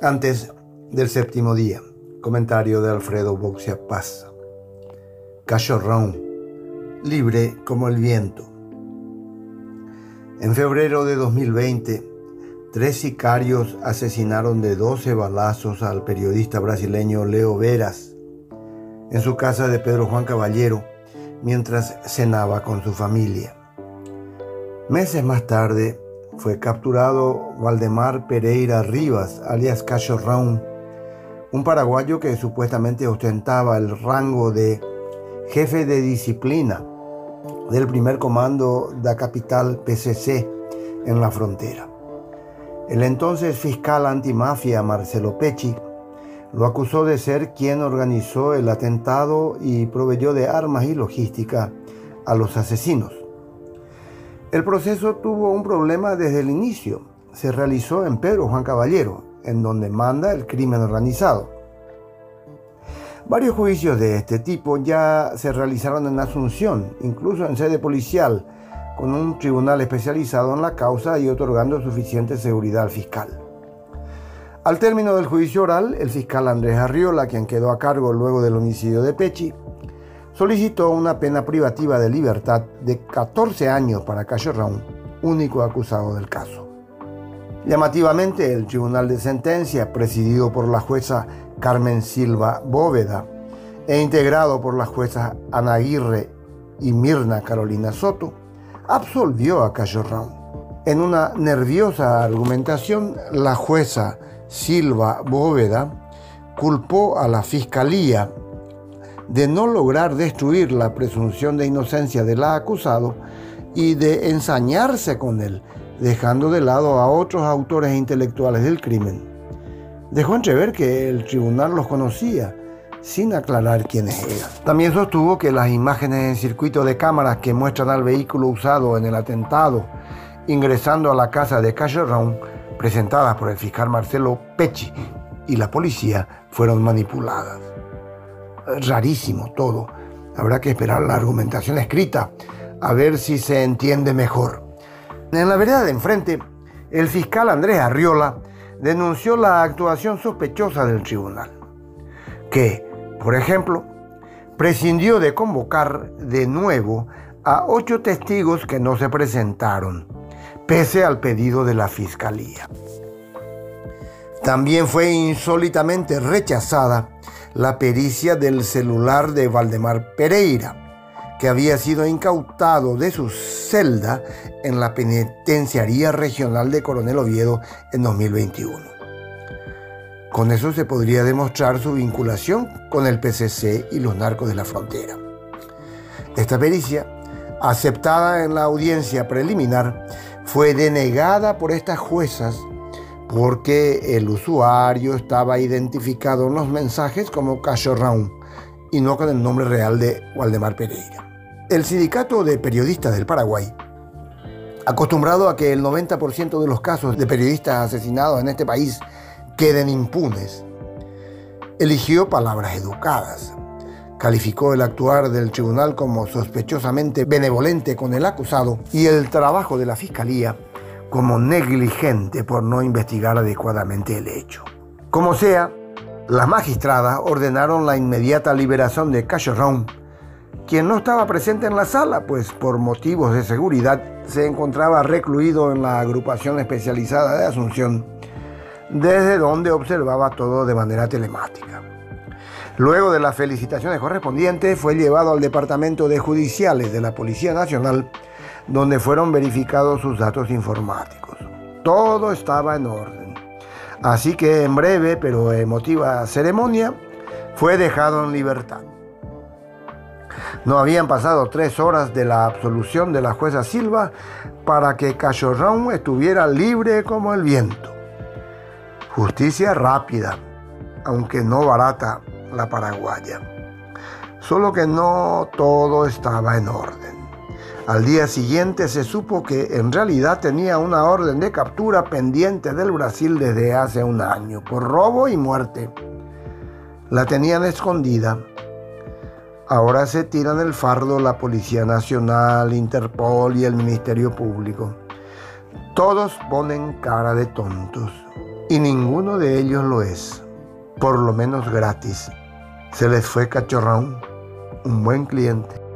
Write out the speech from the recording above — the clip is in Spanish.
Antes del séptimo día, comentario de Alfredo Boxia Paz. Cachorrón, libre como el viento. En febrero de 2020, tres sicarios asesinaron de 12 balazos al periodista brasileño Leo Veras en su casa de Pedro Juan Caballero mientras cenaba con su familia. Meses más tarde, fue capturado Valdemar Pereira Rivas, alias Cachorrón, un paraguayo que supuestamente ostentaba el rango de jefe de disciplina del primer comando de la capital PCC en la frontera. El entonces fiscal antimafia Marcelo Pecci lo acusó de ser quien organizó el atentado y proveyó de armas y logística a los asesinos. El proceso tuvo un problema desde el inicio. Se realizó en Pedro Juan Caballero, en donde manda el crimen organizado. Varios juicios de este tipo ya se realizaron en Asunción, incluso en sede policial, con un tribunal especializado en la causa y otorgando suficiente seguridad al fiscal. Al término del juicio oral, el fiscal Andrés Arriola, quien quedó a cargo luego del homicidio de Pechi, solicitó una pena privativa de libertad de 14 años para Cachorrón, único acusado del caso. Llamativamente, el Tribunal de Sentencia, presidido por la jueza Carmen Silva Bóveda e integrado por las juezas Ana Aguirre y Mirna Carolina Soto, absolvió a Cachorrón. En una nerviosa argumentación, la jueza Silva Bóveda culpó a la Fiscalía de no lograr destruir la presunción de inocencia del acusado y de ensañarse con él, dejando de lado a otros autores intelectuales del crimen. Dejó entrever que el tribunal los conocía, sin aclarar quiénes eran. También sostuvo que las imágenes en circuito de cámaras que muestran al vehículo usado en el atentado ingresando a la casa de Cachorrón, presentadas por el fiscal Marcelo Pecci y la policía, fueron manipuladas rarísimo todo. Habrá que esperar la argumentación escrita a ver si se entiende mejor. En la vereda de enfrente, el fiscal Andrés Arriola denunció la actuación sospechosa del tribunal, que, por ejemplo, prescindió de convocar de nuevo a ocho testigos que no se presentaron, pese al pedido de la fiscalía. También fue insólitamente rechazada la pericia del celular de Valdemar Pereira, que había sido incautado de su celda en la penitenciaría regional de Coronel Oviedo en 2021. Con eso se podría demostrar su vinculación con el PCC y los narcos de la frontera. Esta pericia, aceptada en la audiencia preliminar, fue denegada por estas juezas porque el usuario estaba identificado en los mensajes como Cachorrón y no con el nombre real de Waldemar Pereira. El Sindicato de Periodistas del Paraguay, acostumbrado a que el 90% de los casos de periodistas asesinados en este país queden impunes, eligió palabras educadas. Calificó el actuar del tribunal como sospechosamente benevolente con el acusado y el trabajo de la fiscalía como negligente por no investigar adecuadamente el hecho. Como sea, las magistradas ordenaron la inmediata liberación de Cachorrón, quien no estaba presente en la sala, pues por motivos de seguridad se encontraba recluido en la agrupación especializada de Asunción, desde donde observaba todo de manera telemática. Luego de las felicitaciones correspondientes, fue llevado al Departamento de Judiciales de la Policía Nacional, donde fueron verificados sus datos informáticos. Todo estaba en orden. Así que en breve pero emotiva ceremonia fue dejado en libertad. No habían pasado tres horas de la absolución de la jueza Silva para que Cachorrón estuviera libre como el viento. Justicia rápida, aunque no barata la paraguaya. Solo que no todo estaba en orden. Al día siguiente se supo que en realidad tenía una orden de captura pendiente del Brasil desde hace un año por robo y muerte. La tenían escondida. Ahora se tiran el fardo la Policía Nacional, Interpol y el Ministerio Público. Todos ponen cara de tontos y ninguno de ellos lo es, por lo menos gratis. Se les fue cachorrón, un buen cliente.